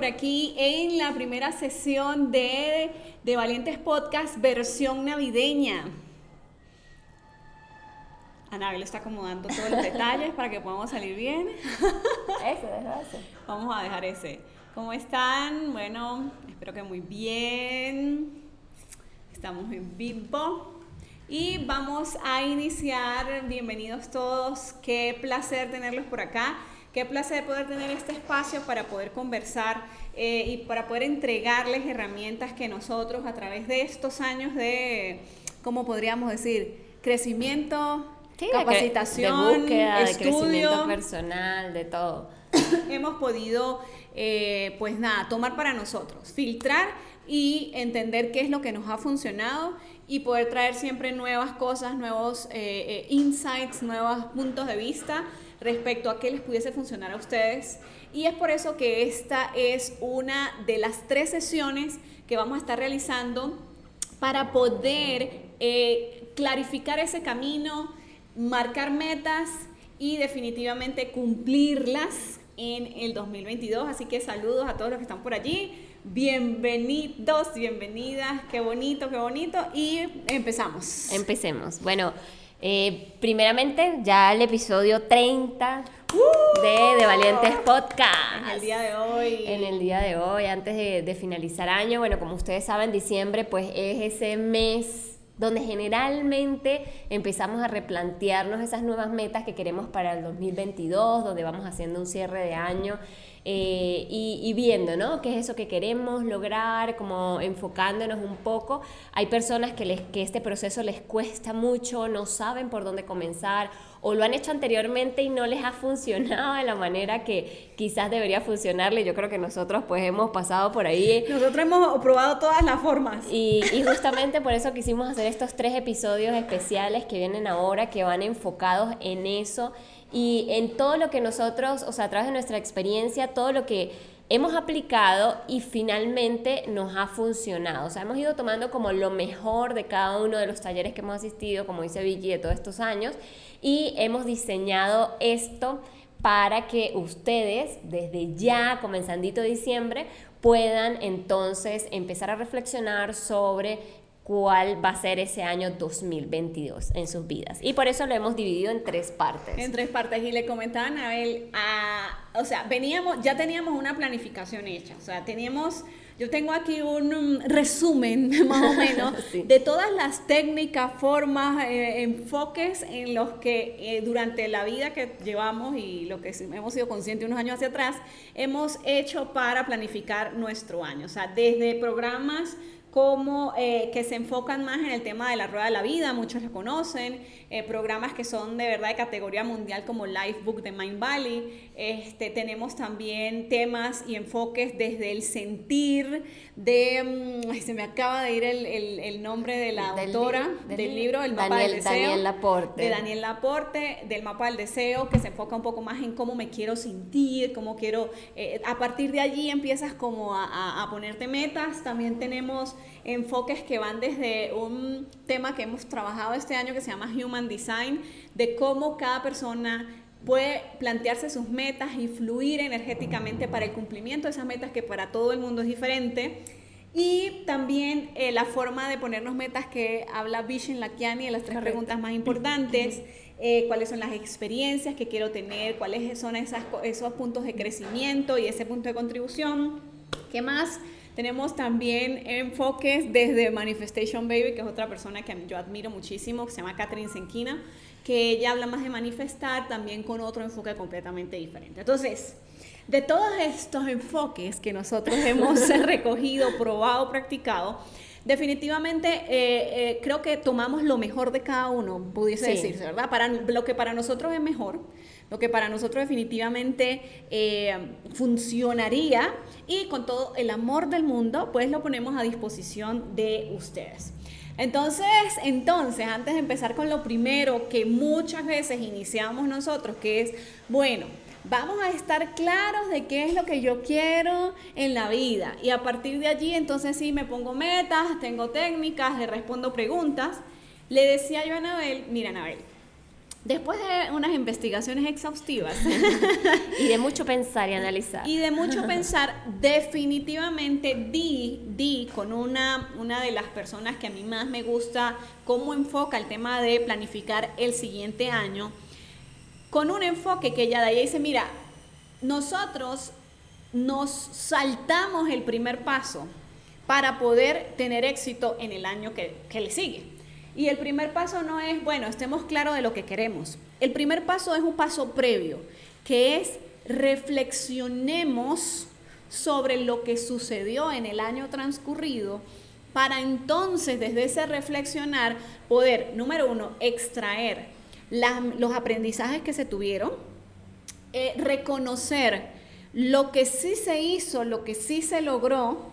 Por aquí en la primera sesión de, de Valientes Podcast versión navideña. Anabel está acomodando todos los detalles para que podamos salir bien. Ese, deja ese. Vamos a dejar ese. ¿Cómo están? Bueno, espero que muy bien. Estamos en vivo. Y vamos a iniciar. Bienvenidos todos. Qué placer tenerlos por acá. Qué placer poder tener este espacio para poder conversar eh, y para poder entregarles herramientas que nosotros a través de estos años de, ¿cómo podríamos decir? Crecimiento, capacitación, de búsqueda, estudio, de crecimiento personal, de todo. hemos podido, eh, pues nada, tomar para nosotros, filtrar y entender qué es lo que nos ha funcionado y poder traer siempre nuevas cosas, nuevos eh, eh, insights, nuevos puntos de vista respecto a qué les pudiese funcionar a ustedes. Y es por eso que esta es una de las tres sesiones que vamos a estar realizando para poder clarificar ese camino, marcar metas y definitivamente cumplirlas en el 2022. Así que saludos a todos los que están por allí. Bienvenidos, bienvenidas. Qué bonito, qué bonito. Y empezamos. Empecemos. Bueno, eh, primeramente ya el episodio 30 ¡Uh! de, de Valientes Podcast. En el día de hoy. En el día de hoy, antes de, de finalizar año. Bueno, como ustedes saben, diciembre pues es ese mes donde generalmente empezamos a replantearnos esas nuevas metas que queremos para el 2022, donde vamos haciendo un cierre de año eh, y, viendo, ¿no? ¿Qué es eso que queremos lograr? Como enfocándonos un poco. Hay personas que, les, que este proceso les cuesta mucho, no saben por dónde comenzar o lo han hecho anteriormente y no les ha funcionado de la manera que quizás debería funcionarle. Yo creo que nosotros pues hemos pasado por ahí. Nosotros hemos probado todas las formas. Y, y justamente por eso quisimos hacer estos tres episodios especiales que vienen ahora, que van enfocados en eso y en todo lo que nosotros, o sea, a través de nuestra experiencia, todo lo que hemos aplicado y finalmente nos ha funcionado. O sea, hemos ido tomando como lo mejor de cada uno de los talleres que hemos asistido, como dice Vicky, de todos estos años, y hemos diseñado esto para que ustedes, desde ya, comenzandito diciembre, puedan entonces empezar a reflexionar sobre cuál va a ser ese año 2022 en sus vidas. Y por eso lo hemos dividido en tres partes. En tres partes. Y le comentaba a Anabel, o sea, veníamos, ya teníamos una planificación hecha. O sea, teníamos, yo tengo aquí un resumen más o menos de todas las técnicas, formas, eh, enfoques en los que eh, durante la vida que llevamos y lo que hemos sido conscientes unos años hacia atrás, hemos hecho para planificar nuestro año. O sea, desde programas como eh, que se enfocan más en el tema de la rueda de la vida, muchos lo conocen, eh, programas que son de verdad de categoría mundial como Lifebook de Mind Valley. Este, tenemos también temas y enfoques desde el sentir de, mm, se me acaba de ir el, el, nombre de la autora del, libro, El mapa del deseo. Daniel Laporte. De Daniel Laporte, del mapa del deseo, que se enfoca un poco más en cómo me quiero sentir, cómo quiero, eh, a partir de allí empiezas como a, a ponerte metas. También tenemos enfoques que van desde un tema que hemos trabajado este año que se llama Human Design, de cómo cada persona puede plantearse sus metas y fluir energéticamente para el cumplimiento de esas metas que para todo el mundo es diferente. Y también eh, la forma de ponernos metas que habla Vishen Lakiani de las tres preguntas más importantes, eh, cuáles son las experiencias que quiero tener, cuáles son esas, esos puntos de crecimiento y ese punto de contribución. ¿Qué más? Tenemos también enfoques desde Manifestation Baby, que es otra persona que yo admiro muchísimo, que se llama Catherine Senquina, que ella habla más de manifestar, también con otro enfoque completamente diferente. Entonces, de todos estos enfoques que nosotros hemos recogido, probado, practicado, definitivamente eh, eh, creo que tomamos lo mejor de cada uno, pudiese decirse, ¿verdad? Para lo que para nosotros es mejor, lo que para nosotros definitivamente eh, funcionaría y con todo el amor del mundo, pues lo ponemos a disposición de ustedes. Entonces, entonces, antes de empezar con lo primero que muchas veces iniciamos nosotros, que es, bueno, vamos a estar claros de qué es lo que yo quiero en la vida. Y a partir de allí, entonces sí, me pongo metas, tengo técnicas, le respondo preguntas. Le decía yo a Anabel, mira Anabel, Después de unas investigaciones exhaustivas y de mucho pensar y analizar. Y de mucho pensar, definitivamente di, di con una, una de las personas que a mí más me gusta cómo enfoca el tema de planificar el siguiente año, con un enfoque que ella de ahí dice, mira, nosotros nos saltamos el primer paso para poder tener éxito en el año que, que le sigue. Y el primer paso no es, bueno, estemos claros de lo que queremos. El primer paso es un paso previo, que es reflexionemos sobre lo que sucedió en el año transcurrido para entonces desde ese reflexionar poder, número uno, extraer los aprendizajes que se tuvieron, eh, reconocer lo que sí se hizo, lo que sí se logró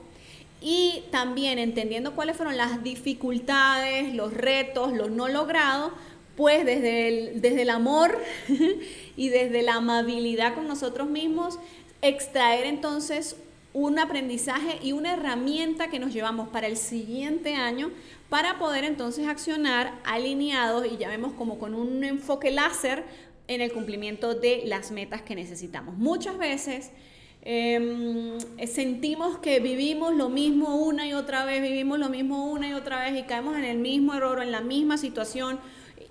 y también entendiendo cuáles fueron las dificultades, los retos, los no logrados, pues desde el, desde el amor y desde la amabilidad con nosotros mismos, extraer entonces un aprendizaje y una herramienta que nos llevamos para el siguiente año para poder entonces accionar alineados y ya vemos como con un enfoque láser en el cumplimiento de las metas que necesitamos. Muchas veces Em, sentimos que vivimos lo mismo una y otra vez, vivimos lo mismo una y otra vez y caemos en el mismo error, en la misma situación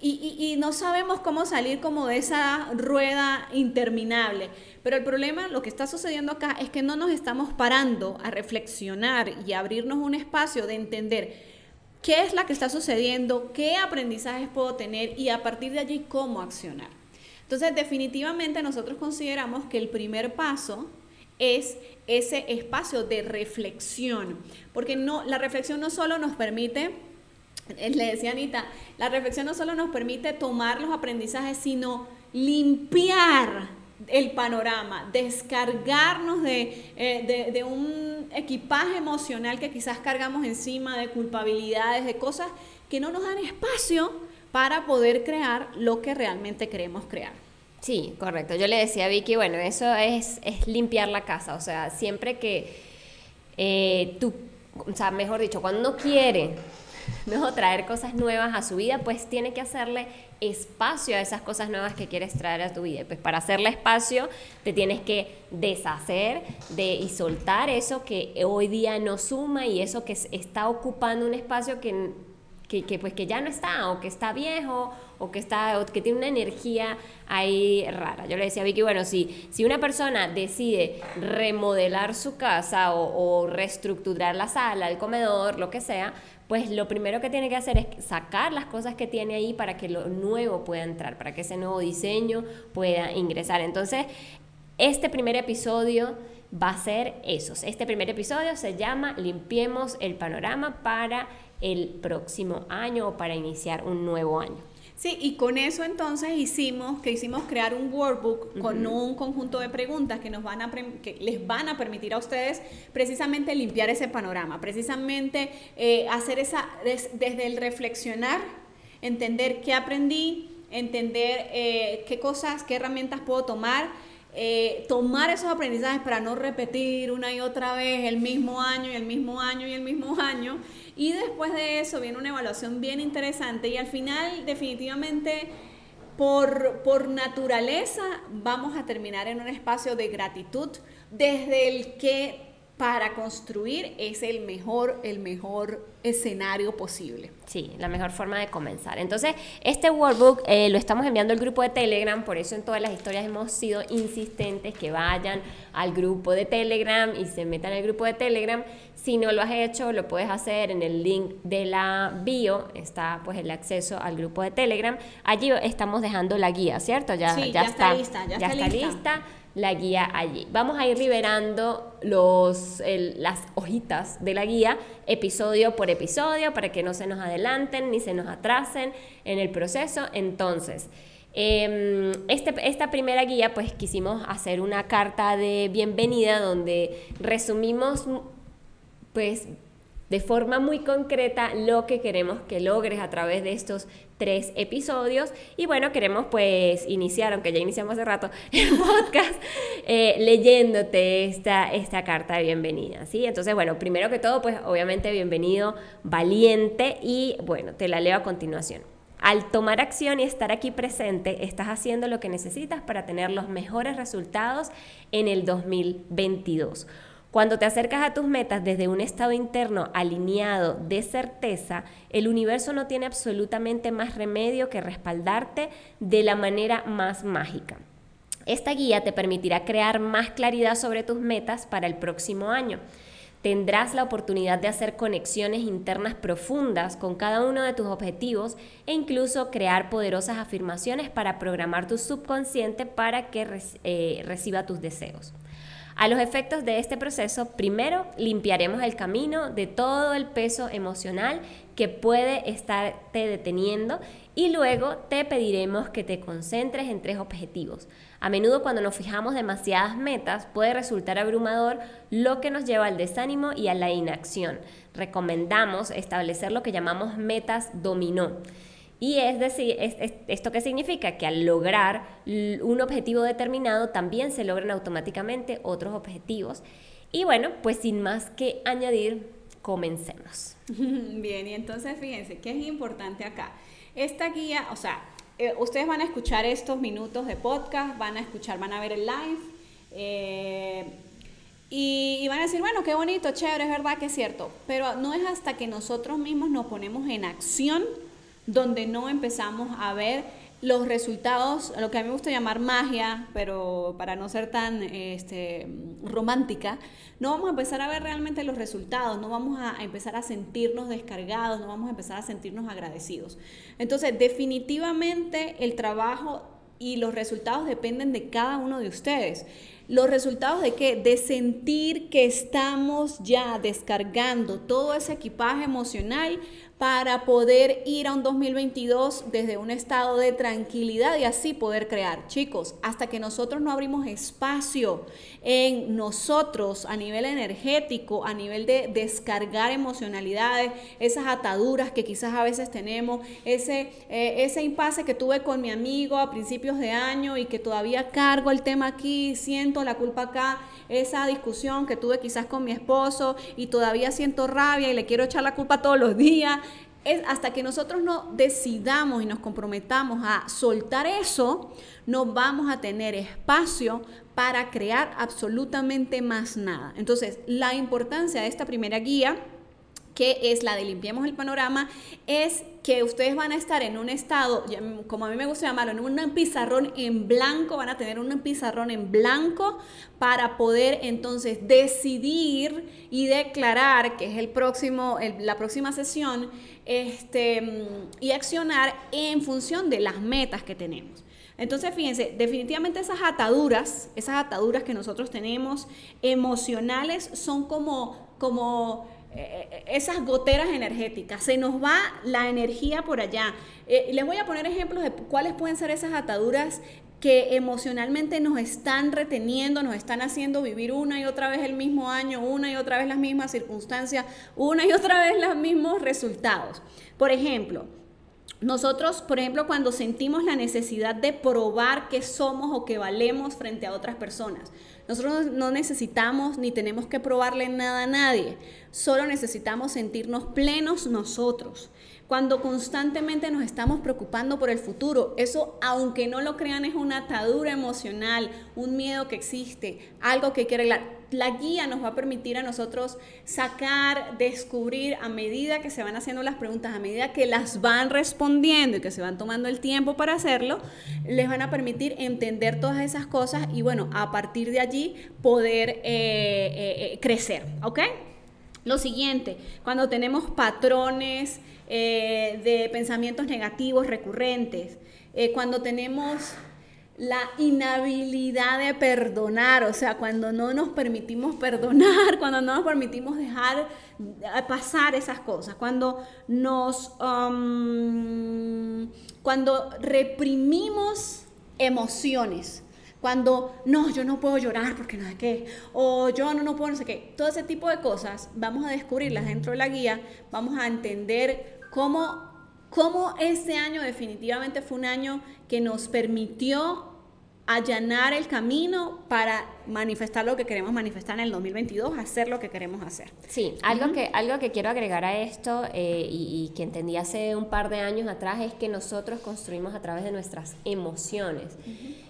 y, no sabemos cómo salir como de esa rueda interminable. Pero el problema, lo que está sucediendo acá es que no nos estamos parando a reflexionar y abrirnos un espacio de entender qué es la que está sucediendo, qué aprendizajes puedo tener y a partir de allí cómo accionar. Entonces, definitivamente nosotros consideramos que el primer paso es ese espacio de reflexión, porque no, la reflexión no solo nos permite, eh, le decía Anita, la reflexión no solo nos permite tomar los aprendizajes, sino limpiar el panorama, descargarnos de, eh, de, un equipaje emocional que quizás cargamos encima, de culpabilidades, de cosas que no nos dan espacio para poder crear lo que realmente queremos crear. Sí, correcto. Yo le decía a Vicky, bueno, eso es, es limpiar la casa. O sea, siempre que eh, tú, o sea, mejor dicho, cuando uno quiere ¿no? traer cosas nuevas a su vida, pues tiene que hacerle espacio a esas cosas nuevas que quieres traer a tu vida. Pues para hacerle espacio te tienes que deshacer de, y soltar eso que hoy día no suma y eso que está ocupando un espacio que, que, que, pues, que ya no está o que está viejo o que, está, o que tiene una energía ahí rara. Yo le decía a Vicky, bueno, si, si una persona decide remodelar su casa o, reestructurar la sala, el comedor, lo que sea, pues lo primero que tiene que hacer es sacar las cosas que tiene ahí para que lo nuevo pueda entrar, para que ese nuevo diseño pueda ingresar. Entonces, este primer episodio va a ser esos. Este primer episodio se llama Limpiemos el panorama para el próximo año o para iniciar un nuevo año. Sí, y con eso entonces hicimos que hicimos crear un workbook con un conjunto de preguntas que nos van a que les van a permitir a ustedes precisamente limpiar ese panorama, precisamente eh, hacer esa desde el reflexionar, entender qué aprendí, entender eh, qué cosas, qué herramientas puedo tomar. Eh, tomar esos aprendizajes para no repetir una y otra vez el mismo año y el mismo año y el mismo año y después de eso viene una evaluación bien interesante y al final definitivamente por, por naturaleza vamos a terminar en un espacio de gratitud desde el que para construir es el mejor, el mejor escenario posible. Sí, la mejor forma de comenzar. Entonces, este workbook eh, lo estamos enviando al grupo de Telegram, por eso en todas las historias hemos sido insistentes que vayan al grupo de Telegram y se metan al grupo de Telegram. Si no lo has hecho, lo puedes hacer en el link de la bio, está pues el acceso al grupo de Telegram. Allí estamos dejando la guía, ¿cierto? Ya, ya, está, lista, ya, está, lista la guía allí. Vamos a ir liberando los, las hojitas de la guía episodio por episodio para que no se nos adelanten ni se nos atrasen en el proceso. Entonces, em, este, esta primera guía, pues quisimos hacer una carta de bienvenida donde resumimos, pues de forma muy concreta lo que queremos que logres a través de estos tres episodios. Y bueno, queremos pues iniciar, aunque ya iniciamos hace rato el podcast, eh, leyéndote esta, esta carta de bienvenida. ¿sí? Entonces, bueno, primero que todo, pues obviamente bienvenido, valiente y bueno, te la leo a continuación. Al tomar acción y estar aquí presente, estás haciendo lo que necesitas para tener los mejores resultados en el 2022. Cuando te acercas a tus metas desde un estado interno alineado de certeza, el universo no tiene absolutamente más remedio que respaldarte de la manera más mágica. Esta guía te permitirá crear más claridad sobre tus metas para el próximo año. Tendrás la oportunidad de hacer conexiones internas profundas con cada uno de tus objetivos e incluso crear poderosas afirmaciones para programar tu subconsciente para que eh, reciba tus deseos. A los efectos de este proceso, primero limpiaremos el camino de todo el peso emocional que puede estarte deteniendo y luego te pediremos que te concentres en tres objetivos. A menudo cuando nos fijamos demasiadas metas puede resultar abrumador, lo que nos lleva al desánimo y a la inacción. Recomendamos establecer lo que llamamos metas dominó. Y es decir, ¿esto qué significa? Que al lograr un objetivo determinado también se logran automáticamente otros objetivos. Y bueno, pues sin más que añadir, comencemos. Bien, y entonces fíjense, ¿qué es importante acá? Esta guía, o sea, eh, ustedes van a escuchar estos minutos de podcast, van a escuchar, van a ver el live. Eh, y, y, van a decir, bueno, qué bonito, chévere, es verdad que es cierto, pero no es hasta que nosotros mismos nos ponemos en acción donde no empezamos a ver los resultados, lo que a mí me gusta llamar magia, pero para no ser tan este, romántica, no vamos a empezar a ver realmente los resultados, no vamos a, empezar a sentirnos descargados, no vamos a empezar a sentirnos agradecidos. Entonces, definitivamente el trabajo y los resultados dependen de cada uno de ustedes. Los resultados de qué? De sentir que estamos ya descargando todo ese equipaje emocional para poder ir a un 2022 desde un estado de tranquilidad y así poder crear. Chicos, hasta que nosotros no abrimos espacio en nosotros a nivel energético, a nivel de descargar emocionalidades, esas ataduras que quizás a veces tenemos, ese, eh, ese impasse que tuve con mi amigo a principios de año y que todavía cargo el tema aquí, siento la culpa acá, esa discusión que tuve quizás con mi esposo y todavía siento rabia y le quiero echar la culpa todos los días es hasta que nosotros no decidamos y nos comprometamos a soltar eso, no vamos a tener espacio para crear absolutamente más nada. Entonces, la importancia de esta primera guía que es la de limpiemos el panorama, es que ustedes van a estar en un estado, como a mí me gusta llamarlo, en un pizarrón en blanco, van a tener un pizarrón en blanco para poder entonces decidir y declarar, que es el próximo, la próxima sesión, este, y accionar en función de las metas que tenemos. Entonces, fíjense, definitivamente esas ataduras, esas ataduras que nosotros tenemos emocionales son como, como eh, esas goteras energéticas, se nos va la energía por allá. Eh, les voy a poner ejemplos de cuáles pueden ser esas ataduras que emocionalmente nos están reteniendo, nos están haciendo vivir una y otra vez el mismo año, una y otra vez las mismas circunstancias, una y otra vez los mismos resultados. Por ejemplo, nosotros, por ejemplo, cuando sentimos la necesidad de probar que somos o que valemos frente a otras personas, nosotros no necesitamos ni tenemos que probarle nada a nadie, solo necesitamos sentirnos plenos nosotros. Cuando constantemente nos estamos preocupando por el futuro, eso, aunque no lo crean, es una atadura emocional, un miedo que existe, algo que hay que arreglar la guía nos va a permitir a nosotros sacar, descubrir a medida que se van haciendo las preguntas, a medida que las van respondiendo y que se van tomando el tiempo para hacerlo, les van a permitir entender todas esas cosas y bueno, a partir de allí poder eh, eh, eh, crecer, ¿ok? Lo siguiente, cuando tenemos patrones de pensamientos negativos recurrentes, cuando tenemos la inhabilidad de perdonar, o sea, cuando no nos permitimos perdonar, cuando no nos permitimos dejar pasar esas cosas, cuando nos, um, cuando reprimimos emociones, cuando no, yo no puedo llorar porque no sé qué, o yo no, no puedo no sé qué, todo ese tipo de cosas vamos a descubrirlas dentro de la guía, vamos a entender cómo, cómo este año definitivamente fue un año que nos permitió allanar el camino para manifestar lo que queremos manifestar en el 2022, hacer lo que queremos hacer. Sí, algo, que, algo que quiero agregar a esto eh, y, que entendí hace un par de años atrás es que nosotros construimos a través de nuestras emociones.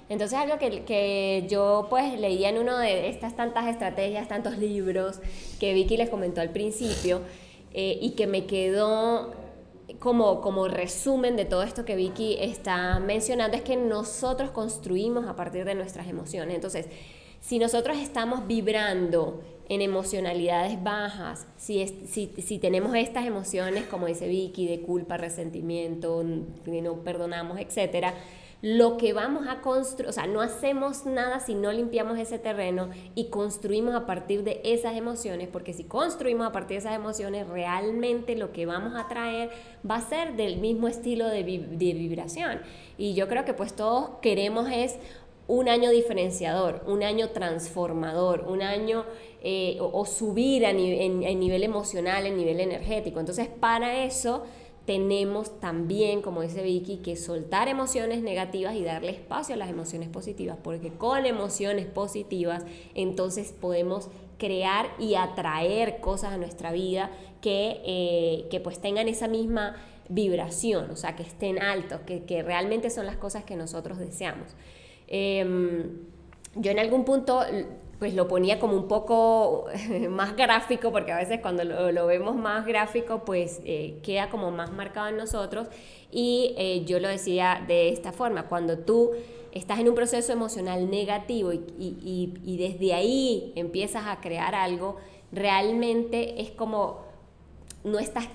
Entonces algo que, que, yo pues leía en uno de estas tantas estrategias, tantos libros que Vicky les comentó al principio eh, y que me quedó como, como resumen de todo esto que Vicky está mencionando, es que nosotros construimos a partir de nuestras emociones. Entonces, si nosotros estamos vibrando en emocionalidades bajas, si, si, si, tenemos estas emociones, como dice Vicky, de culpa, resentimiento, no perdonamos, etcétera, lo que vamos a construir, o sea, no hacemos nada si no limpiamos ese terreno y construimos a partir de esas emociones, porque si construimos a partir de esas emociones, realmente lo que vamos a traer va a ser del mismo estilo de, vibración. Y yo creo que pues todos queremos es un año diferenciador, un año transformador, un año eh, o, subir a, en nivel emocional, en nivel energético. Entonces, para eso tenemos también, como dice Vicky, que soltar emociones negativas y darle espacio a las emociones positivas, porque con emociones positivas entonces podemos crear y atraer cosas a nuestra vida que, eh, que pues tengan esa misma vibración, o sea, que estén altos, que, que realmente son las cosas que nosotros deseamos. Em, yo en algún punto pues lo ponía como un poco más gráfico, porque a veces cuando lo, vemos más gráfico, pues eh, queda como más marcado en nosotros. Y eh, yo lo decía de esta forma, cuando tú estás en un proceso emocional negativo y, desde ahí empiezas a crear algo, realmente es como no estás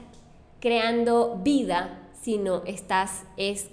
creando vida, sino estás, es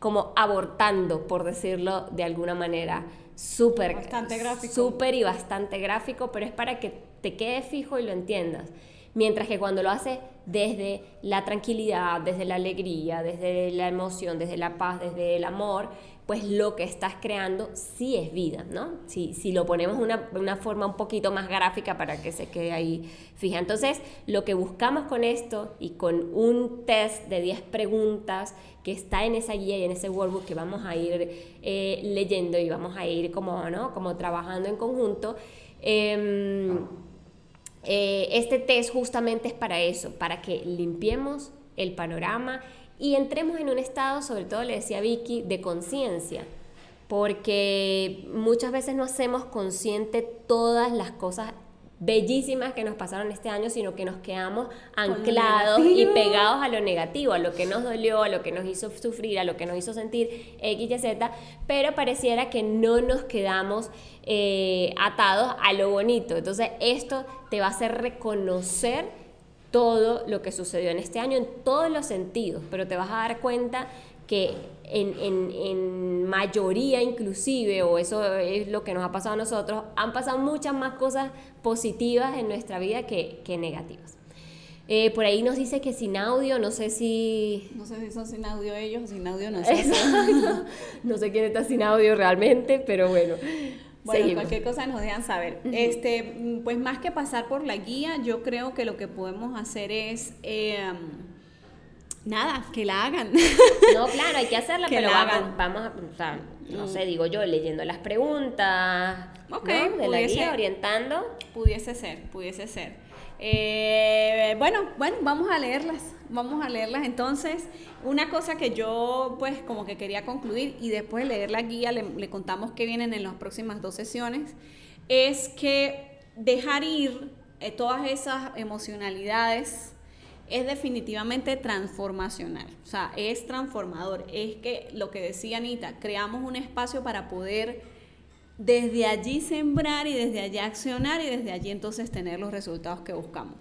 como abortando, por decirlo de alguna manera, súper gráfico. Súper y bastante gráfico, pero es para que te quede fijo y lo entiendas. Mientras que cuando lo haces desde la tranquilidad, desde la alegría, desde la emoción, desde la paz, desde el amor, pues lo que estás creando sí es vida, ¿no? Si, si lo ponemos de una, una, forma un poquito más gráfica para que se quede ahí fija. Entonces, lo que buscamos con esto y con un test de 10 preguntas que está en esa guía y en ese workbook que vamos a ir eh, leyendo y vamos a ir como, ¿no? como trabajando en conjunto, em, eh, este test justamente es para eso, para que limpiemos el panorama y entremos en un estado, sobre todo le decía Vicky, de conciencia, porque muchas veces no hacemos consciente todas las cosas bellísimas que nos pasaron este año, sino que nos quedamos anclados y pegados a lo negativo, a lo que nos dolió, a lo que nos hizo sufrir, a lo que nos hizo sentir X y Z, pero pareciera que no nos quedamos eh, atados a lo bonito. Entonces esto te va a hacer reconocer todo lo que sucedió en este año en todos los sentidos, pero te vas a dar cuenta que en, en, mayoría inclusive, o eso es lo que nos ha pasado a nosotros, han pasado muchas más cosas positivas en nuestra vida que, que negativas. Eh, por ahí nos dice que sin audio, no sé si... No sé si son sin audio ellos o sin audio nosotros. no sé quién está sin audio realmente, pero bueno. Bueno, cualquier cosa nos dejan saber. Este, pues más que pasar por la guía, yo creo que lo que podemos hacer es em, nada, que la hagan. No, claro, hay que hacerla, pero vamos, vamos a, no sé, digo yo, leyendo las preguntas de la guía, orientando. Pudiese ser, pudiese ser. Eh, bueno, bueno, vamos a leerlas, vamos a leerlas. Entonces, una cosa que yo pues como que quería concluir y después de leer la guía le, contamos que vienen en las próximas dos sesiones, es que dejar ir eh, todas esas emocionalidades es definitivamente transformacional, o sea, es transformador, es que lo que decía Anita, creamos un espacio para poder desde allí sembrar y desde allí accionar y desde allí entonces tener los resultados que buscamos.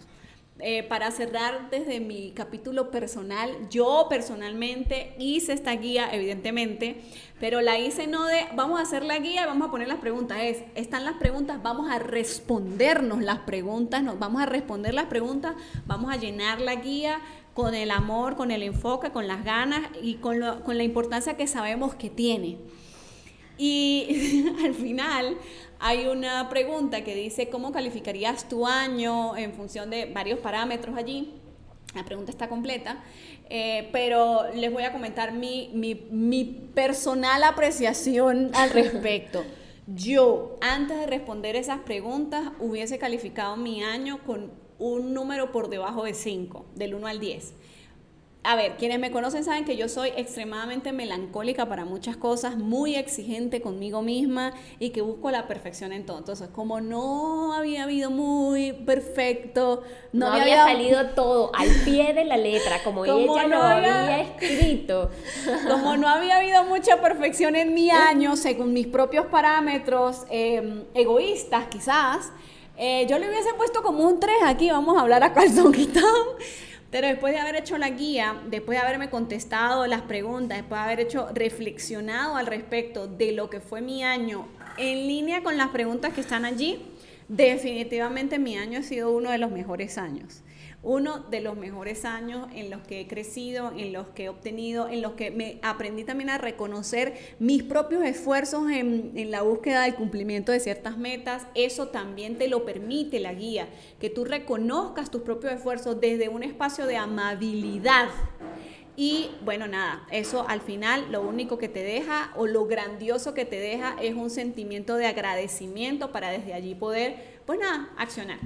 eh, para cerrar desde mi capítulo personal, yo personalmente hice esta guía, evidentemente, pero la hice no de vamos a hacer la guía y vamos a poner las preguntas, es, están las preguntas, vamos a respondernos las preguntas, nos vamos a responder las preguntas, vamos a llenar la guía con el amor, con el enfoque, con las ganas y con, con la importancia que sabemos que tiene. Y al final hay una pregunta que dice, ¿cómo calificarías tu año en función de varios parámetros allí? La pregunta está completa, eh, pero les voy a comentar mi, mi, mi personal apreciación al respecto. Yo, antes de responder esas preguntas, hubiese calificado mi año con un número por debajo de 5, del 1 al 10 a ver, quienes me conocen saben que yo soy extremadamente melancólica para muchas cosas, muy exigente conmigo misma y que busco la perfección en todo. Entonces, como no había habido muy perfecto, no, había, salido todo al pie de la letra, como, ella no había, escrito. Como no había habido mucha perfección en mi año, según mis propios parámetros em, egoístas quizás, eh, yo le hubiese puesto como un 3 aquí, vamos a hablar a calzón quitado. Pero después de haber hecho la guía, después de haberme contestado las preguntas, después de haber hecho reflexionado al respecto de lo que fue mi año en línea con las preguntas que están allí, definitivamente mi año ha sido uno de los mejores años uno de los mejores años en los que he crecido, en los que he obtenido, en los que me aprendí también a reconocer mis propios esfuerzos en, en, la búsqueda del cumplimiento de ciertas metas. Eso también te lo permite la guía, que tú reconozcas tus propios esfuerzos desde un espacio de amabilidad. Y bueno, nada, eso al final lo único que te deja o lo grandioso que te deja es un sentimiento de agradecimiento para desde allí poder, pues nada, accionar.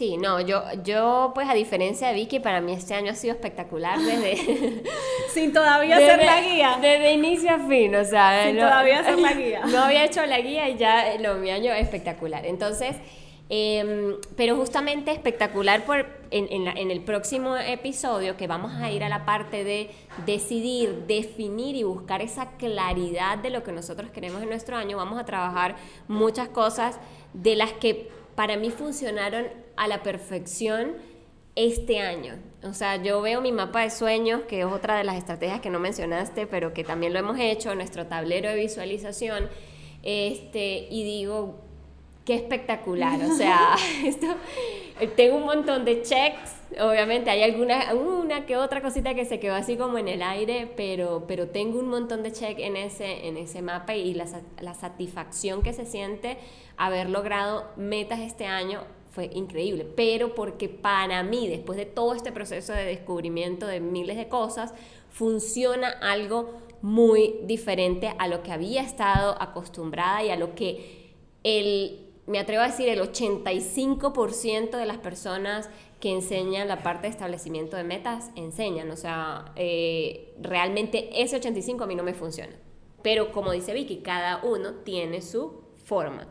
Sí, no, yo, yo pues a diferencia de Vicky, para mí este año ha sido espectacular desde... Sin todavía hacer la guía. Desde inicio a fin, o sea... Sin todavía hacer la guía. No había hecho la guía y ya, no, mi año es espectacular. Entonces, em, pero justamente espectacular por, en, en, en, el próximo episodio que vamos a ir a la parte de decidir, definir y buscar esa claridad de lo que nosotros queremos en nuestro año, vamos a trabajar muchas cosas de las que para mí funcionaron a la perfección este año. O sea, yo veo mi mapa de sueños, que es otra de las estrategias que no mencionaste, pero que también lo hemos hecho, nuestro tablero de visualización, este, y digo, qué espectacular. O sea, esto, tengo un montón de checks. Obviamente hay alguna una que otra cosita que se quedó así como en el aire, pero, pero tengo un montón de checks en ese, en ese mapa y la, la satisfacción que se siente haber logrado metas este año fue increíble, pero porque para mí, después de todo este proceso de descubrimiento de miles de cosas, funciona algo muy diferente a lo que había estado acostumbrada y a lo que el, me atrevo a decir, el 85% de las personas que enseñan la parte de establecimiento de metas enseñan. O sea, eh, realmente ese 85 a mí no me funciona. Pero como dice Vicky, cada uno tiene su forma.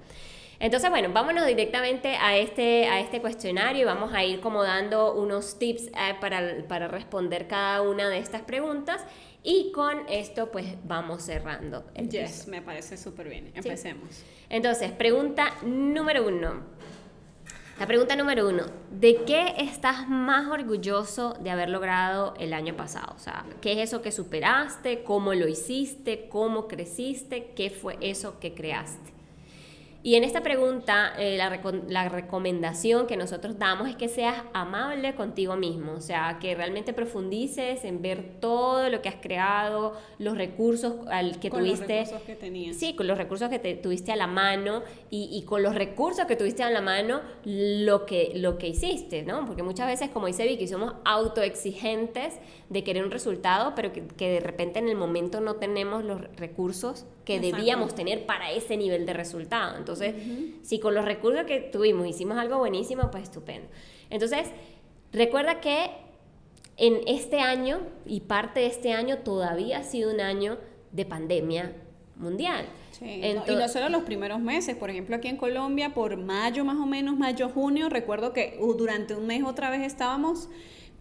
Entonces, bueno, vámonos directamente a este, a este cuestionario y vamos a ir como dando unos tips eh, para, para responder cada una de estas preguntas. Y con esto, pues vamos cerrando. El yes, me parece súper bien. Empecemos. Entonces, pregunta número uno. La pregunta número uno, ¿de qué estás más orgulloso de haber logrado el año pasado? O sea, ¿qué es eso que superaste? ¿Cómo lo hiciste? ¿Cómo creciste? ¿Qué fue eso que creaste? Y en esta pregunta, eh, la, la, recomendación que nosotros damos es que seas amable contigo mismo, o sea, que realmente profundices en ver todo lo que has creado, los recursos al que tuviste. Con los recursos que tenías. Sí, con los recursos que te, tuviste a la mano y, y, con los recursos que tuviste a la mano, lo que, lo que hiciste, ¿no? Porque muchas veces, como dice Vicky, somos autoexigentes de querer un resultado, pero que, que de repente en el momento no tenemos los recursos que debíamos tener para ese nivel de resultado. Entonces, si con los recursos que tuvimos hicimos algo buenísimo, pues estupendo. Entonces, recuerda que en este año y parte de este año todavía ha sido un año de pandemia mundial. Sí, y no solo los primeros meses, por ejemplo aquí en Colombia, por mayo más o menos, mayo, junio, recuerdo que uh, durante un mes otra vez estábamos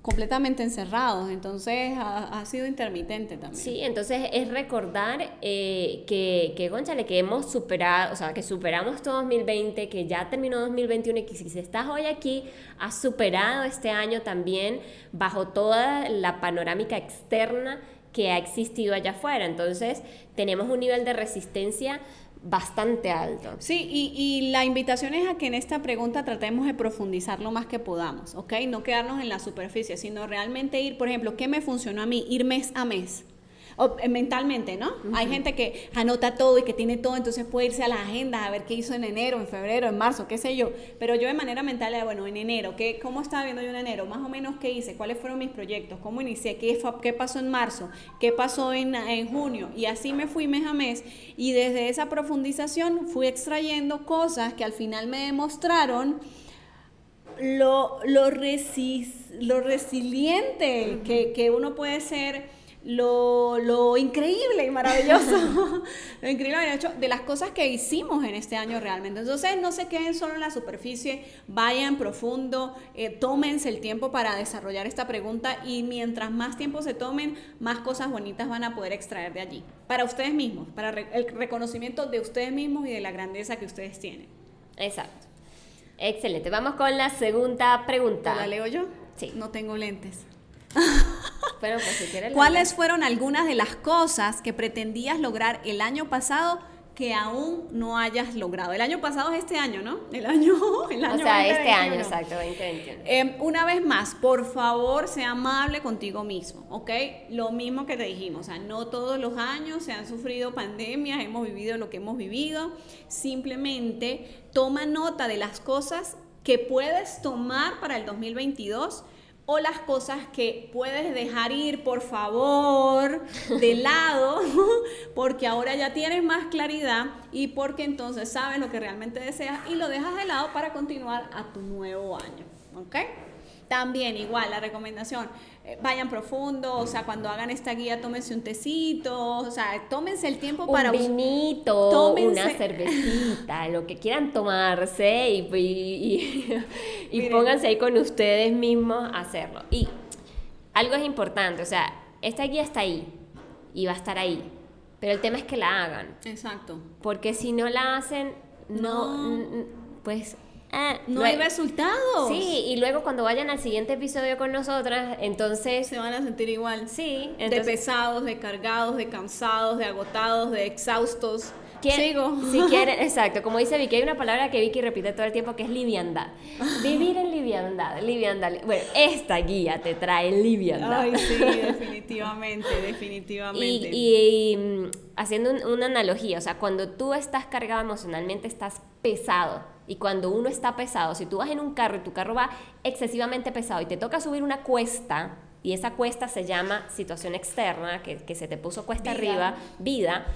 completamente encerrados, entonces ha, sido intermitente también. Sí, entonces es recordar eh, que, que, Gonchale, que hemos superado, o sea, que superamos todo 2020, que ya terminó 2021 y que si estás hoy aquí, has superado este año también bajo toda la panorámica externa que ha existido allá afuera. Entonces, tenemos un nivel de resistencia bastante alto. Sí, y, y, la invitación es a que en esta pregunta tratemos de profundizar lo más que podamos, ¿ok? No quedarnos en la superficie, sino realmente ir, por ejemplo, ¿qué me funcionó a mí? Ir mes a mes. Eh, mentalmente, ¿no? Hay gente que anota todo y que tiene todo, entonces puede irse a las agendas a ver qué hizo en enero, en febrero, en marzo, qué sé yo. Pero yo de manera mental, bueno, en enero, ¿qué, ¿cómo estaba viendo yo en enero? Más o menos qué hice, cuáles fueron mis proyectos, cómo inicié, qué, qué pasó en marzo, qué pasó en, en junio. Y así me fui mes a mes. Y desde esa profundización fui extrayendo cosas que al final me demostraron lo, lo, lo resiliente que, que uno puede ser lo, lo increíble y maravilloso, lo increíble hecho de las cosas que hicimos en este año realmente. Entonces, no se queden solo en la superficie, vayan profundo, eh, tómense el tiempo para desarrollar esta pregunta y mientras más tiempo se tomen, más cosas bonitas van a poder extraer de allí, para ustedes mismos, para el reconocimiento de ustedes mismos y de la grandeza que ustedes tienen. Exacto. Excelente. Vamos con la segunda pregunta. ¿La leo yo? Sí. No tengo lentes. Pero pues, si ¿Cuáles fueron algunas de las cosas que pretendías lograr el año pasado que aún no hayas logrado? El año pasado es este año, ¿no? El año, el año O sea, este año, exacto, 2021. Em, una vez más, por favor, sea amable contigo mismo, ¿ok? Lo mismo que te dijimos, o sea, no todos los años se han sufrido pandemias, hemos vivido lo que hemos vivido. Simplemente toma nota de las cosas que puedes tomar para el 2022 o las cosas que puedes dejar ir, por favor, de lado, porque ahora ya tienes más claridad y porque entonces sabes lo que realmente deseas y lo dejas de lado para continuar a tu nuevo año. ¿Ok? También igual la recomendación, vayan profundo, o sea, cuando hagan esta guía tómense un tecito, o sea, tómense el tiempo para... Un vinito, una cervecita, lo que quieran tomarse y, y, pónganse ahí con ustedes mismos a hacerlo. Y algo es importante, o sea, esta guía está ahí y va a estar ahí, pero el tema es que la hagan. Exacto. Porque si no la hacen, no. pues Ah, no hay resultados. Sí, y luego cuando vayan al siguiente episodio con nosotras, entonces... Se van a sentir igual. Sí. de pesados, de cargados, de cansados, de agotados, de exhaustos. Sigo. Si quieren, exacto. Como dice Vicky, hay una palabra que Vicky repite todo el tiempo que es liviandad. Vivir en liviandad, liviandad. Bueno, esta guía te trae liviandad. Ay, sí, definitivamente, definitivamente. Y, mm, haciendo una analogía, o sea, cuando tú estás cargado emocionalmente, estás pesado y cuando uno está pesado, si tú vas en un carro y tu carro va excesivamente pesado y te toca subir una cuesta, y esa cuesta se llama situación externa, que, se te puso cuesta arriba, vida,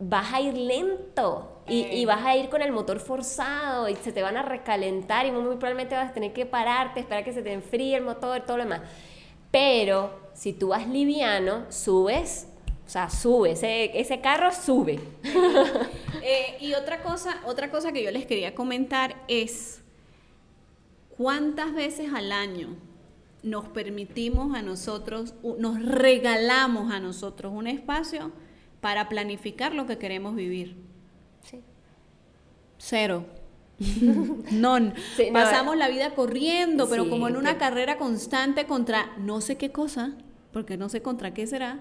vas a ir lento y, y, vas a ir con el motor forzado y se te van a recalentar y muy, muy probablemente vas a tener que pararte, esperar que se te enfríe el motor, todo lo demás. Pero si tú vas liviano, subes o sea, sube, ese, ese carro sube. Eh, y otra cosa, otra cosa que yo les quería comentar es cuántas veces al año nos permitimos a nosotros, nos regalamos a nosotros un espacio para planificar lo que queremos vivir. Sí. Cero. non. Pasamos la vida corriendo, pero como en una carrera constante contra no sé qué cosa, porque no sé contra qué será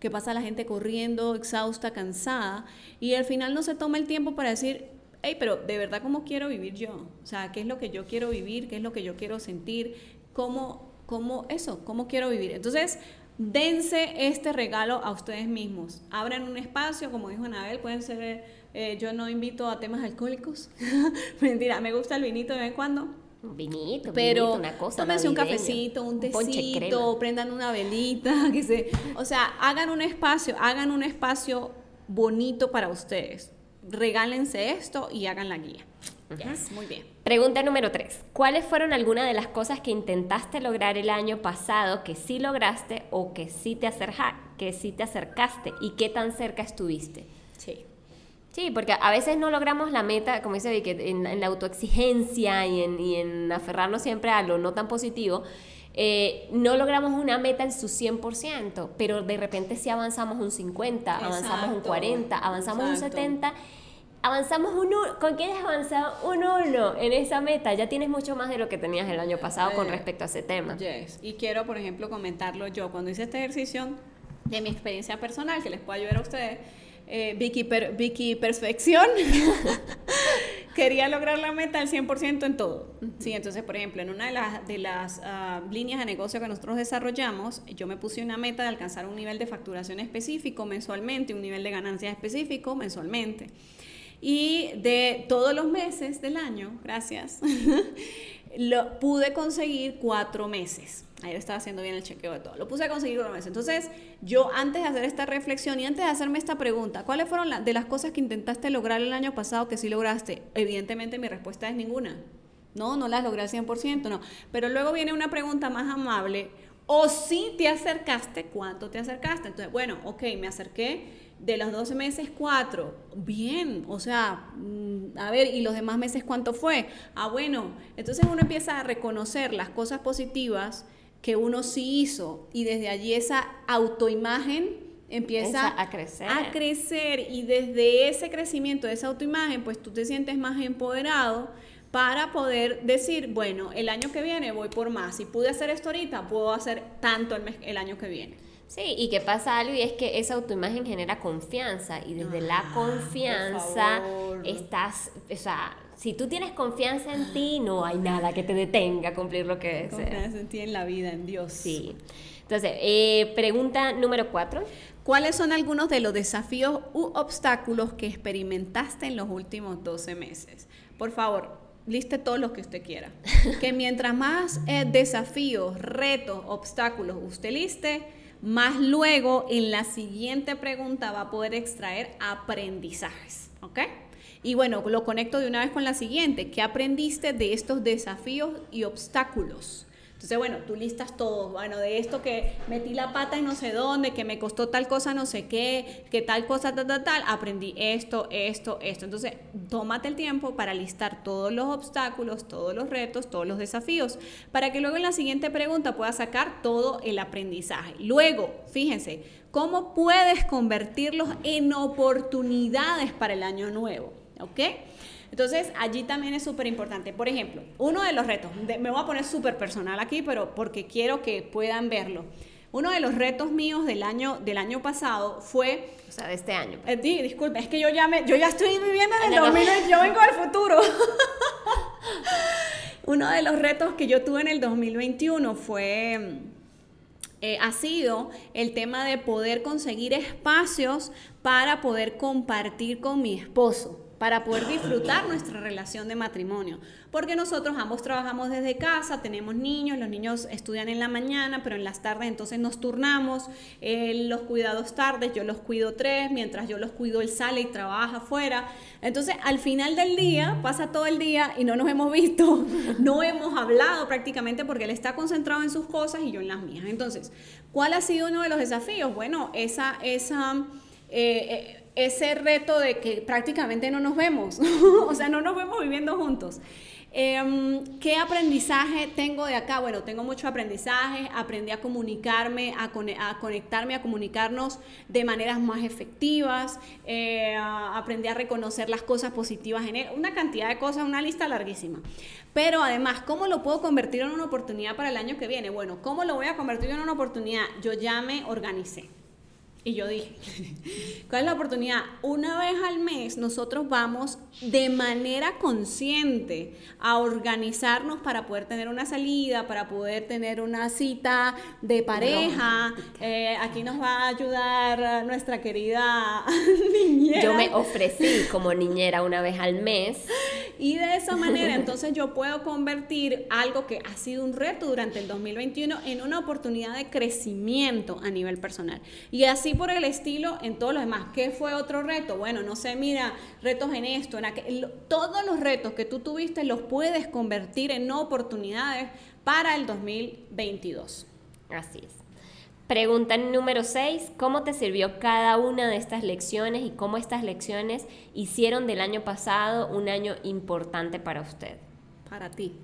que pasa la gente corriendo, exhausta, cansada, y al final no se toma el tiempo para decir, hey, pero de verdad, ¿cómo quiero vivir yo? O sea, ¿qué es lo que yo quiero vivir? ¿Qué es lo que yo quiero sentir? ¿Cómo, cómo eso? ¿Cómo quiero vivir? Entonces, dense este regalo a ustedes mismos. Abran un espacio, como dijo Anabel, pueden ser, eh, yo no invito a temas alcohólicos. Mentira, me gusta el vinito de vez en cuando un vinito, pero una cosa. Tómense un cafecito, un tecito, prendan una velita, que se, o sea, hagan un espacio, hagan un espacio bonito para ustedes. Regálense esto y hagan la guía. muy bien. Pregunta número tres. ¿Cuáles fueron algunas de las cosas que intentaste lograr el año pasado que sí lograste o que sí te, acerca, que sí te acercaste y qué tan cerca estuviste? Sí. Sí, porque a veces no logramos la meta, como dice Vicky, en, la autoexigencia y en, y en, aferrarnos siempre a lo no tan positivo. eh, no logramos una meta en su 100%, pero de repente sí avanzamos un 50, avanzamos un 40, avanzamos un 70 avanzamos un ¿con quién has avanzado? Un uno en esa meta. Ya tienes mucho más de lo que tenías el año pasado con eh, respecto a ese tema. Yes. Y quiero, por ejemplo, comentarlo yo. Cuando hice este ejercicio de mi experiencia personal, que les puedo ayudar a ustedes, eh, Vicky, Vicky Perfección, quería lograr la meta al 100% en todo. Sí, entonces, por ejemplo, en una de las, de las ah, líneas de negocio que nosotros desarrollamos, yo me puse una meta de alcanzar un nivel de facturación específico mensualmente, un nivel de ganancia específico mensualmente. Y de todos los meses del año, gracias, lo pude conseguir cuatro meses. Ahí estaba haciendo bien el chequeo de todo. Lo puse a conseguir cuatro meses. Entonces, yo antes de hacer esta reflexión y antes de hacerme esta pregunta, ¿cuáles fueron de las cosas que intentaste lograr el año pasado que sí lograste? Evidentemente mi respuesta es ninguna. No, no las logré al 100%, no. Pero luego viene una pregunta más amable. O si te acercaste, ¿cuánto te acercaste? Entonces, bueno, ok, me acerqué de los 12 meses, 4. Bien, o sea, mm, a ver, ¿y los demás meses cuánto fue? Ah, bueno, entonces uno empieza a reconocer las cosas positivas que uno sí hizo y desde allí esa autoimagen empieza a crecer. a crecer y desde ese crecimiento de esa autoimagen, pues tú te sientes más empoderado para poder decir, bueno, el año que viene voy por más. Si pude hacer esto ahorita, puedo hacer tanto el, el año que viene. Sí, y que pasa algo y es que esa autoimagen genera confianza y desde la ah, confianza estás, o sea, si tú tienes confianza en ti, no hay nada que te detenga a cumplir lo que deseas. Confianza en ti, en la vida, en Dios. Sí. Entonces, eh, pregunta número cuatro. ¿Cuáles son algunos de los desafíos u obstáculos que experimentaste en los últimos 12 meses? Por favor, liste todos los que usted quiera. Que mientras más eh, desafíos, retos, obstáculos usted liste, más luego en la siguiente pregunta va a poder extraer aprendizajes, ¿ok? Y bueno, lo conecto de una vez con la siguiente. ¿Qué aprendiste de estos desafíos y obstáculos? Entonces, bueno, tú listas todo, bueno, de esto que metí la pata en no sé dónde, que me costó tal cosa no sé qué, que tal cosa, tal, tal, tal, aprendí esto, esto, esto. Entonces, tómate el tiempo para listar todos los obstáculos, todos los retos, todos los desafíos, para que luego en la siguiente pregunta puedas sacar todo el aprendizaje. Luego, fíjense, ¿cómo puedes convertirlos en oportunidades para el año nuevo? ¿Ok? Entonces, allí también es súper importante. Por ejemplo, uno de los retos, me voy a poner súper personal aquí, pero porque quiero que puedan verlo. Uno de los retos míos del año, del año pasado fue... O sea, de este año. Eh, disculpe, es que yo ya, me, yo ya estoy viviendo en el 2020, yo vengo del futuro. Uno de los retos que yo tuve en el 2021 fue... Eh, ha sido el tema de poder conseguir espacios para poder compartir con mi esposo para poder disfrutar nuestra relación de matrimonio. Porque nosotros ambos trabajamos desde casa, tenemos niños, los niños estudian en la mañana, pero en las tardes entonces nos turnamos, los cuidados tardes, yo los cuido tres, mientras yo los cuido él sale y trabaja afuera. Entonces al final del día, pasa todo el día y no nos hemos visto, no hemos hablado prácticamente porque él está concentrado en sus cosas y yo en las mías. Entonces, ¿cuál ha sido uno de los desafíos? Bueno, esa... esa eh, eh, ese reto de que prácticamente no nos vemos, o sea, no nos vemos viviendo juntos. Em, ¿Qué aprendizaje tengo de acá? Bueno, tengo mucho aprendizaje, aprendí a comunicarme, a, conectarme, a comunicarnos de maneras más efectivas, eh, aprendí a reconocer las cosas positivas en él, una cantidad de cosas, una lista larguísima. Pero además, ¿cómo lo puedo convertir en una oportunidad para el año que viene? Bueno, ¿cómo lo voy a convertir en una oportunidad? Yo ya me organicé. Y yo dije, ¿cuál es la oportunidad? Una vez al mes nosotros vamos de manera consciente a organizarnos para poder tener una salida, para poder tener una cita de pareja. Eh, aquí nos va a ayudar nuestra querida niñera. Yo me ofrecí como niñera una vez al mes. Y de esa manera entonces yo puedo convertir algo que ha sido un reto durante el 2021 en una oportunidad de crecimiento a nivel personal. Y así por el estilo en todos los demás. ¿Qué fue otro reto? Bueno, no sé, mira, retos en esto, en aquel, todos los retos que tú tuviste los puedes convertir en oportunidades para el 2022. Así es. Pregunta número 6, ¿cómo te sirvió cada una de estas lecciones y cómo estas lecciones hicieron del año pasado un año importante para usted? Para ti.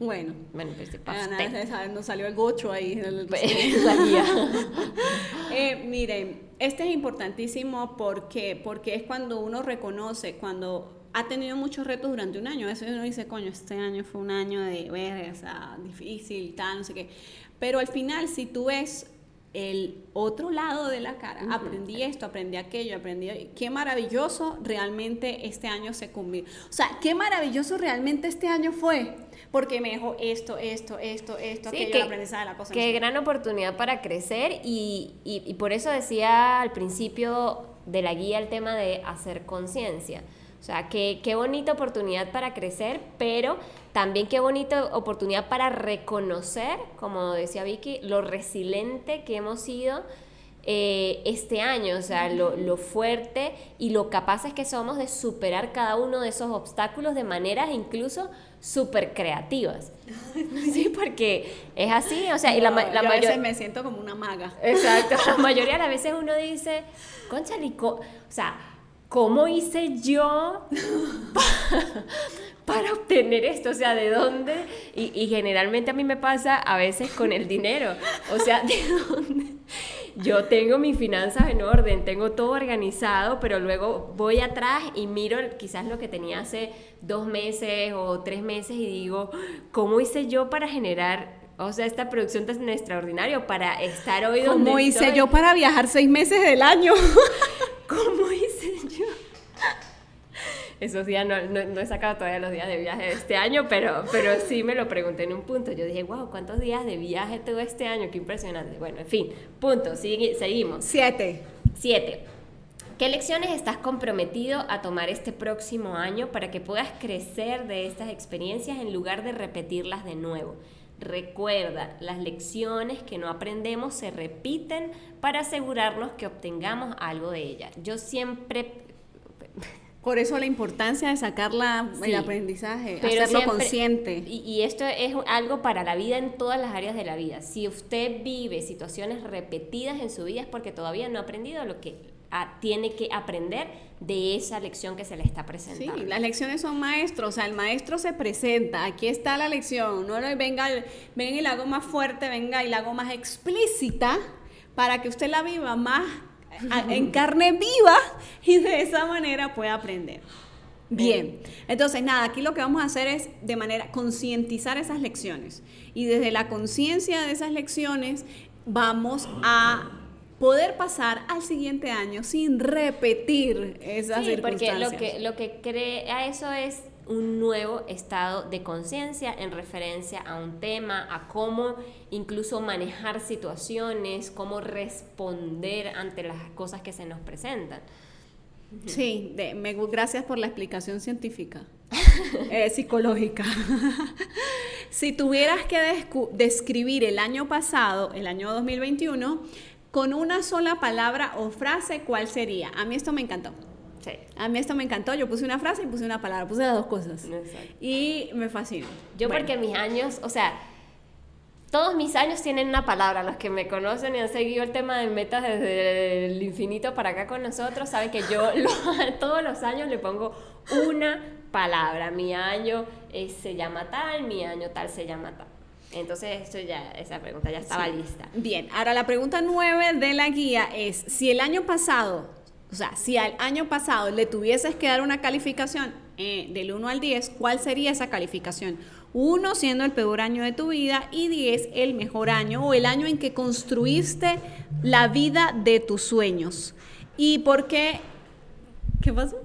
Bueno. Bueno, pues Ah, de saber, nos salió el gocho ahí. el- guía. Eh, miren, este es importantísimo porque, porque es cuando uno reconoce, cuando ha tenido muchos retos durante un año. A veces uno dice, coño, este año fue un año de, ver, o sea, difícil, tal, no sé qué. Pero al final, si tú ves el otro lado de la cara, aprendí esto, aprendí aquello, aprendí... Qué maravilloso realmente este año se convirtió. O sea, qué maravilloso realmente este año fue. Porque me dejó esto, esto, esto, esto, Sí, aquello, que- el aprendizaje de la cosa. no Qué sé qué. gran oportunidad para crecer y, y- y por eso decía al principio de la guía el tema de hacer conciencia. O sea, qué, qué bonita oportunidad para crecer, pero también qué bonita oportunidad para reconocer, como decía Vicky, lo resiliente que hemos sido eh, este año, o sea, lo, lo fuerte y lo capaces que somos de superar cada uno de esos obstáculos de maneras incluso súper creativas. Sí, porque es así, o sea, y la, la yo a veces me siento como una maga. Exacto, la mayoría de las veces uno dice, concha, o sea, ¿cómo hice yo pa- para obtener esto? O sea, ¿de dónde? Y, y generalmente a mí me pasa a veces con el dinero, o sea, ¿de dónde? Yo tengo mis finanzas en orden, tengo todo organizado, pero luego voy atrás y miro quizás lo que tenía hace dos meses o tres meses y digo, ¿cómo hice yo para generar, o sea, esta producción tan extraordinaria, para estar hoy donde ¿Cómo hice estoy? yo para viajar seis meses del año? ¿Cómo hice yo? Esos días no, no, no he sacado todavía los días de viaje de este año, pero, pero sí me lo pregunté en un punto. Yo dije, wow, ¿cuántos días de viaje tuve este año? Qué impresionante. Bueno, en fin, punto, sigue- seguimos. Siete. Siete. ¿Qué lecciones estás comprometido a tomar este próximo año para que puedas crecer de estas experiencias en lugar de repetirlas de nuevo? Recuerda, las lecciones que no aprendemos se repiten para asegurarnos que obtengamos algo de ellas. Yo siempre Por eso la importancia de sacar la- Sí. el aprendizaje, Pero hacerlo siempre- consciente. Y, y esto es algo para la vida en todas las áreas de la vida. Si usted vive situaciones repetidas en su vida es porque todavía no ha aprendido lo que tiene que aprender de esa lección que se le está Sí, presentando. las lecciones son maestros, o sea, el maestro se presenta, aquí está la lección, no venga, venga y la hago más fuerte, venga y la hago más explícita para que usted la viva más en carne viva y de esa manera pueda aprender. Bien, entonces nada, aquí lo que vamos a hacer es de manera concientizar esas lecciones y desde la conciencia de esas lecciones vamos a poder pasar al siguiente año sin repetir esas Sí, porque lo circunstancias. que, lo que crea eso es un nuevo estado de conciencia en referencia a un tema, a cómo incluso manejar situaciones, cómo responder ante las cosas que se nos presentan. Sí, de- me, gracias por la explicación científica, eh, psicológica. si tuvieras que describir el año pasado, el año 2021, con una sola palabra o frase, ¿cuál sería? A mí esto me encantó. Sí. A mí esto me encantó. Yo puse una frase y puse una palabra, puse las dos cosas. Exacto. Y me fascinó. Yo Bueno, porque mis años, o sea, todos mis años tienen una palabra. Los que me conocen y han seguido el tema de metas desde el infinito para acá con nosotros, saben que yo lo- todos los años le pongo una palabra. Mi año eh, se llama tal, mi año tal se llama tal. Entonces, esto ya, esa pregunta ya estaba Sí. lista. Bien, ahora la pregunta nueve de la guía es, si el año pasado, o sea, si al año pasado le tuvieses que dar una calificación eh, del 1 al 10, ¿cuál sería esa calificación? 1 siendo el peor año de tu vida y 10 el mejor año o el año en que construiste la vida de tus sueños. ¿Y por qué? ¿Qué pasó?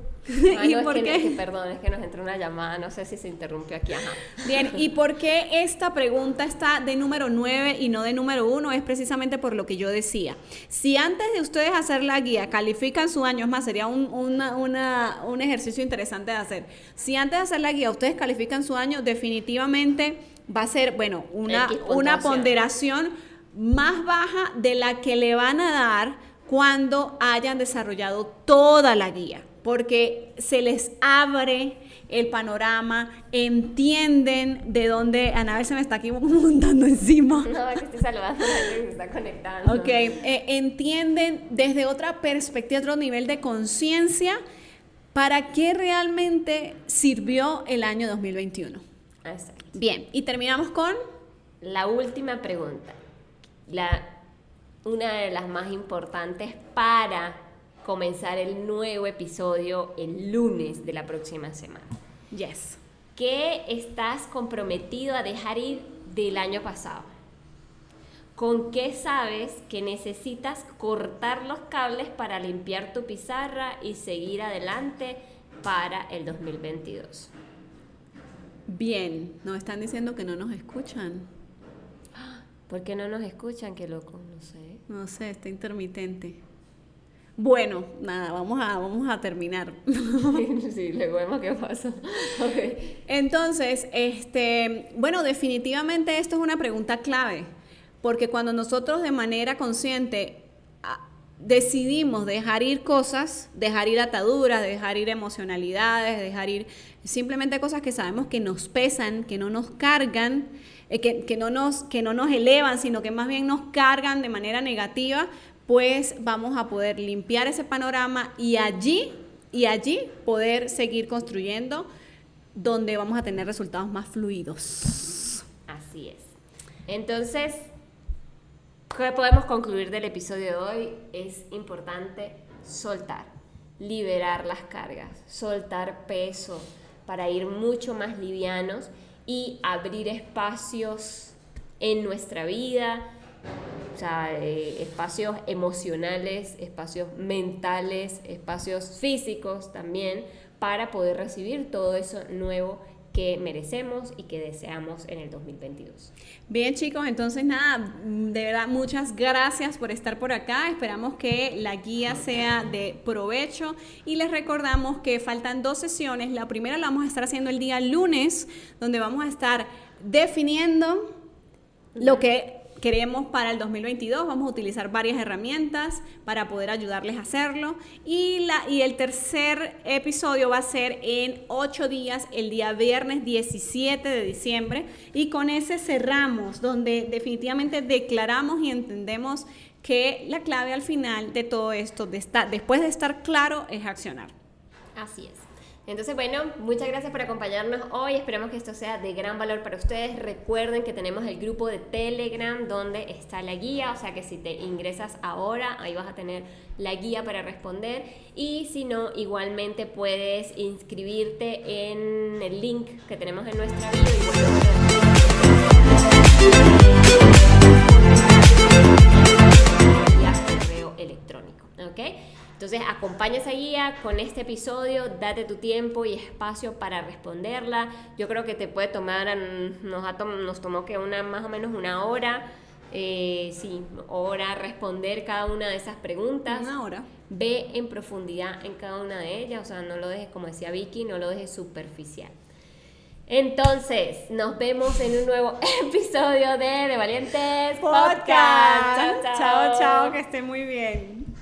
Ay, ¿Y no, es por que, qué? es que, perdón, es que nos entró una llamada, no sé si se interrumpió aquí, ajá. Bien, ¿y por qué esta pregunta está de número 9 y no de número 1? Es precisamente por lo que yo decía. Si antes de ustedes hacer la guía califican su año, es más, sería un, una- una- un ejercicio interesante de hacer. Si antes de hacer la guía ustedes califican su año, definitivamente va a ser, bueno, una, una ponderación más baja de la que le van a dar cuando hayan desarrollado toda la guía, porque se les abre el panorama, entienden de dónde, Anabel se me está aquí montando encima. No, es que estoy saludando se está conectando. Ok, eh, entienden desde otra perspectiva, otro nivel de conciencia, para qué realmente sirvió el año 2021. Exacto. Bien, y terminamos con... La última pregunta. La, una de las más importantes para comenzar el nuevo episodio el lunes de la próxima semana. Yes. ¿Qué estás comprometido a dejar ir del año pasado? ¿Con qué sabes que necesitas cortar los cables para limpiar tu pizarra y seguir adelante para el 2022? Bien, nos están diciendo que no nos escuchan. ¿Por qué no nos escuchan? Qué loco, no sé. No sé, está intermitente. Bueno, nada, vamos a, vamos a terminar. sí, luego vemos qué pasa. Okay. Entonces, este, bueno, definitivamente esto es una pregunta clave, porque cuando nosotros de manera consciente ah, decidimos dejar ir cosas, dejar ir ataduras, dejar ir emocionalidades, dejar ir simplemente cosas que sabemos que nos pesan, que no nos cargan, eh, que, que, no nos, que no nos elevan, sino que más bien nos cargan de manera negativa, pues vamos a poder limpiar ese panorama y allí, y allí poder seguir construyendo donde vamos a tener resultados más fluidos. Así es. Entonces, ¿qué podemos concluir del episodio de hoy? Es importante soltar, liberar las cargas, soltar peso para ir mucho más livianos y abrir espacios en nuestra vida, o sea, eh, espacios emocionales, espacios mentales, espacios físicos también, para poder recibir todo eso nuevo que merecemos y que deseamos en el 2022. Bien chicos, entonces nada, de verdad muchas gracias por estar por acá, esperamos que la guía sea de provecho. Y les recordamos que faltan dos sesiones, la primera la vamos a estar haciendo el día lunes, donde vamos a estar definiendo lo que queremos para el 2022. Vamos a utilizar varias herramientas para poder ayudarles a hacerlo. Y, la, y el tercer episodio va a ser en ocho días, el día viernes 17 de diciembre. Y con ese cerramos, donde definitivamente declaramos y entendemos que la clave al final de todo esto, de estar, después de estar claro, es accionar. Así es. Entonces, bueno, muchas gracias por acompañarnos hoy. Esperamos que esto sea de gran valor para ustedes. Recuerden que tenemos el grupo de Telegram donde está la guía, o sea que si te ingresas ahora, ahí vas a tener la guía para responder. Y si no, igualmente puedes inscribirte en el link que tenemos en nuestra bio y correo electrónico, ¿ok? Entonces, acompaña esa guía con este episodio, date tu tiempo y espacio para responderla. Yo creo que te puede tomar, nos, nos tomó que una más o menos una hora, eh, sí, hora responder cada una de esas preguntas. Una hora. Ve en profundidad en cada una de ellas, o sea, no lo dejes, como decía Vicky, no lo dejes superficial. Entonces, nos vemos en un nuevo episodio de De Valientes Podcast. Chao, chao, chao que esté muy bien.